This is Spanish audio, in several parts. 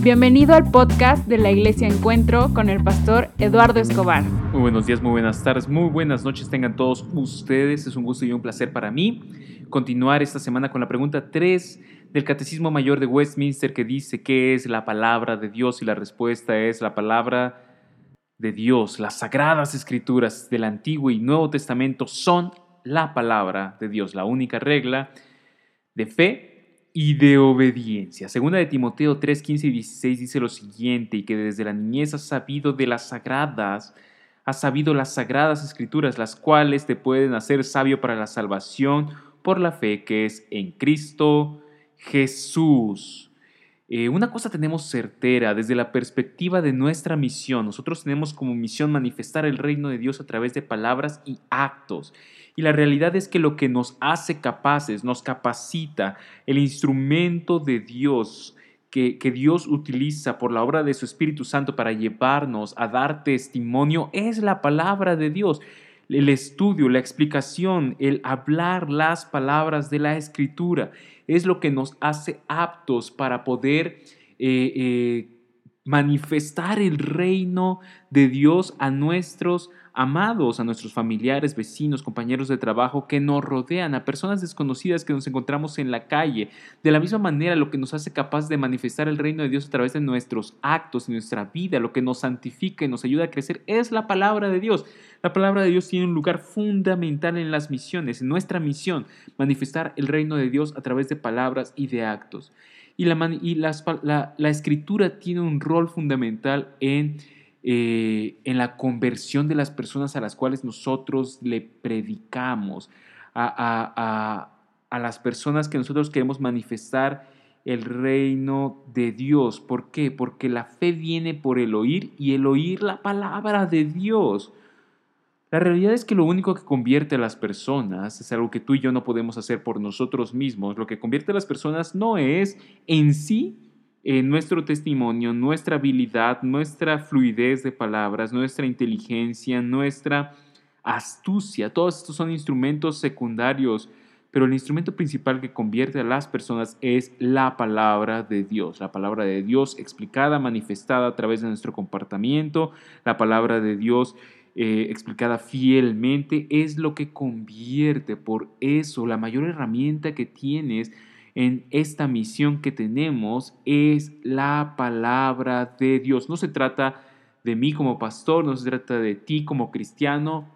Bienvenido al podcast de la Iglesia Encuentro con el pastor Eduardo Escobar. Muy buenos días, muy buenas tardes, muy buenas noches tengan todos ustedes. Es un gusto y un placer para mí continuar esta semana con la pregunta 3 del Catecismo Mayor de Westminster que dice qué es la palabra de Dios y la respuesta es la palabra de Dios. Las sagradas escrituras del Antiguo y Nuevo Testamento son la palabra de Dios, la única regla de fe y de obediencia. Segunda de Timoteo 3, 15 y 16 dice lo siguiente, y que desde la niñez has sabido de las sagradas, has sabido las sagradas escrituras, las cuales te pueden hacer sabio para la salvación por la fe que es en Cristo Jesús. Eh, una cosa tenemos certera desde la perspectiva de nuestra misión. Nosotros tenemos como misión manifestar el reino de Dios a través de palabras y actos. Y la realidad es que lo que nos hace capaces, nos capacita, el instrumento de Dios que, que, Dios utiliza por la obra de su Espíritu Santo para llevarnos a dar testimonio es la palabra de Dios. El estudio, la explicación, el hablar las palabras de la Escritura es lo que nos hace aptos para poder eh, eh, manifestar el reino de Dios a nuestros amados, a nuestros familiares, vecinos, compañeros de trabajo que nos rodean, a personas desconocidas que nos encontramos en la calle. De la misma manera, lo que nos hace capaz de manifestar el reino de Dios a través de nuestros actos, y nuestra vida, lo que nos santifica y nos ayuda a crecer, es la palabra de Dios. La palabra de Dios tiene un lugar fundamental en las misiones, en nuestra misión, manifestar el reino de Dios a través de palabras y de actos. Y la, y la, la escritura tiene un rol fundamental en eh, en la conversión de las personas a las cuales nosotros le predicamos, a, las personas que nosotros queremos manifestar el reino de Dios. ¿Por qué? Porque la fe viene por el oír y el oír la palabra de Dios. La realidad es que lo único que convierte a las personas es algo que tú y yo no podemos hacer por nosotros mismos. Lo que convierte a las personas no es en sí eh, nuestro testimonio, nuestra habilidad, nuestra fluidez de palabras, nuestra inteligencia, nuestra astucia. Todos estos son instrumentos secundarios, pero el instrumento principal que convierte a las personas es la palabra de Dios, la palabra de Dios explicada, manifestada a través de nuestro comportamiento, la palabra de Dios eh, explicada fielmente, es lo que convierte. Por eso, la mayor herramienta que tienes en esta misión que tenemos es la palabra de Dios. No se trata de mí como pastor, no se trata de ti como cristiano,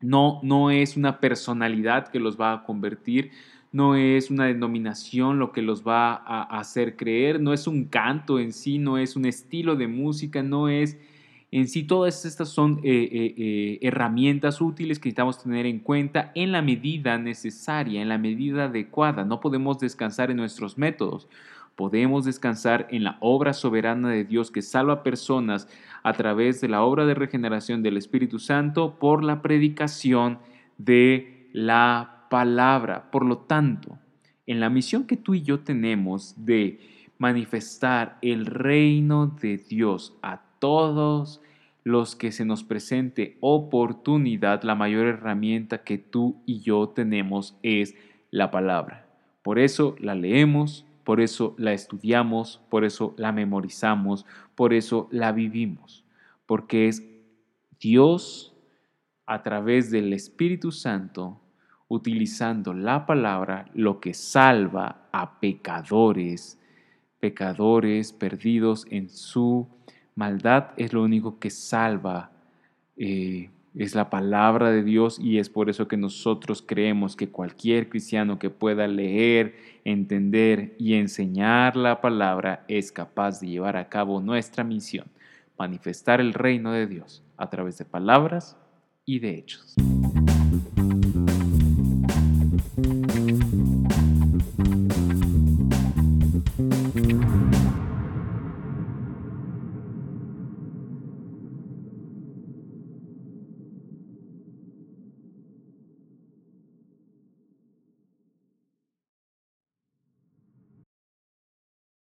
no, no es una personalidad que los va a convertir, no es una denominación lo que los va a hacer creer, no es un canto en sí, no es un estilo de música, no es en sí, todas estas son eh, eh, eh, herramientas útiles que necesitamos tener en cuenta en la medida necesaria, en la medida adecuada. No podemos descansar en nuestros métodos. Podemos descansar en la obra soberana de Dios que salva personas a través de la obra de regeneración del Espíritu Santo por la predicación de la palabra. Por lo tanto, en la misión que tú y yo tenemos de manifestar el reino de Dios a todos los que se nos presente oportunidad, la mayor herramienta que tú y yo tenemos es la palabra. Por eso la leemos, por eso la estudiamos, por eso la memorizamos, por eso la vivimos, porque es Dios a través del Espíritu Santo, utilizando la palabra, lo que salva a pecadores, pecadores perdidos en su Maldad es lo único que salva, eh, es la palabra de Dios y es por eso que nosotros creemos que cualquier cristiano que pueda leer, entender y enseñar la palabra es capaz de llevar a cabo nuestra misión, manifestar el reino de Dios a través de palabras y de hechos.